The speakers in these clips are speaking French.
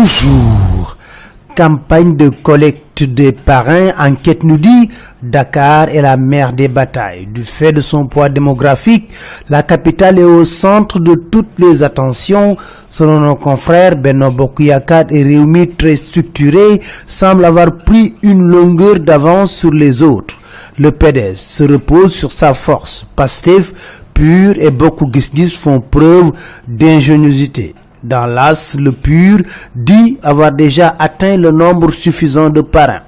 Bonjour. Campagne de collecte des parrains, enquête nous dit Dakar est la mère des batailles. Du fait de son poids démographique, la capitale est au centre de toutes les attentions. Selon nos confrères, Beno Bokuyakar et Réumi très structurés semblent avoir pris une longueur d'avance sur les autres. Le PDS se repose sur sa force. Pastef, Pur et beaucoup Gisgis font preuve d'ingéniosité. Dans l'As, le pur dit avoir déjà atteint le nombre suffisant de parrains.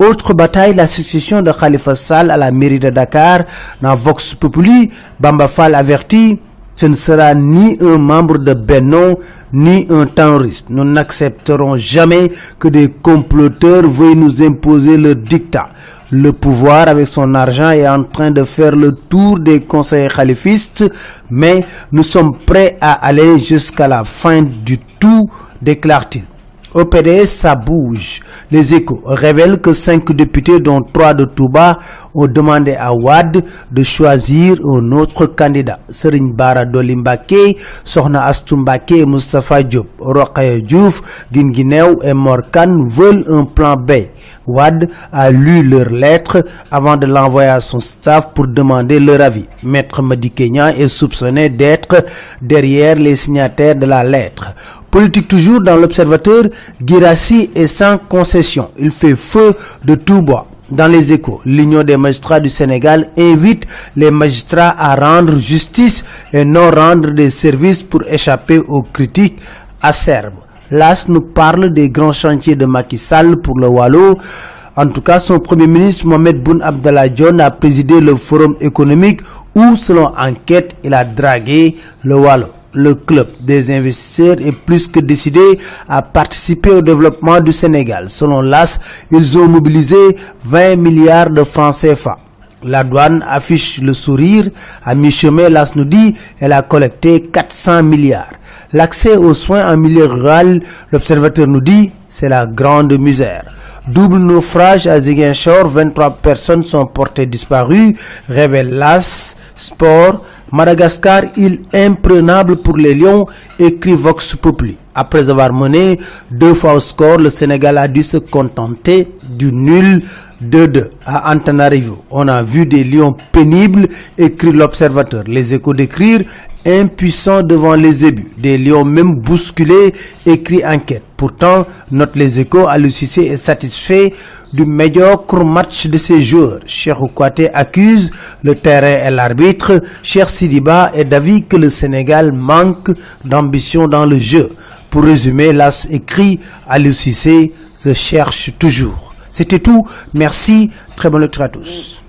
Autre bataille, la succession de Khalifa Sall à la mairie de Dakar. Dans Vox Populi, Bamba Fall avertit, ce ne sera ni un membre de Benon, ni un terroriste. Nous n'accepterons jamais que des comploteurs veuillent nous imposer leur dictat. Le pouvoir, avec son argent, est en train de faire le tour des conseillers khalifistes, mais nous sommes prêts à aller jusqu'à la fin du tout, déclare-t-il. Au PDS, ça bouge. Les échos révèlent que cinq députés, dont trois de Touba, ont demandé à Wad de choisir un autre candidat. Serigne Bara Dolimbake, Sohna Astumbake Mustafa Diop, Rokhaya Diouf, Guinguinéo et Morkan veulent un plan B. Wad a lu leur lettre avant de l'envoyer à son staff pour demander leur avis. Maître Madi Kenya est soupçonné d'être derrière les signataires de la lettre. Politique toujours dans l'observateur, Girassi est sans concession. Il fait feu de tout bois. Dans les échos, l'Union des magistrats du Sénégal invite les magistrats à rendre justice et non rendre des services pour échapper aux critiques acerbes. L'AS nous parle des grands chantiers de Macky Sall pour le Wallo. En tout cas, son premier ministre Mohamed Boun Abdallah John a présidé le forum économique où, selon enquête, il a dragué le Wallo le club des investisseurs est plus que décidé à participer au développement du Sénégal. Selon l'AS, ils ont mobilisé 20 milliards de francs CFA. La douane affiche le sourire. À mi-chemin, l'AS nous dit elle a collecté 400 milliards. L'accès aux soins en milieu rural, l'observateur nous dit, c'est la grande misère. Double naufrage à Ziguinchor, 23 personnes sont portées disparues, révèle l'AS, sport, Madagascar, île imprenable pour les lions, écrit Vox Populi. Après avoir mené deux fois au score, le Sénégal a dû se contenter du nul 2-2 à Antananarivo. On a vu des lions pénibles, écrit l'observateur. Les échos d'écrire impuissants devant les ébus. Des lions même bousculés, écrit enquête. Pourtant, note les échos, Alucissé est satisfait du médiocre match de ses joueurs. Cheikh Kouate accuse le terrain et l'arbitre. Cheikh Sidiba est d'avis que le Sénégal manque d'ambition dans le jeu. Pour résumer, l'AS écrit Alucissé se cherche toujours. C'était tout. Merci. Très bonne lecture à tous.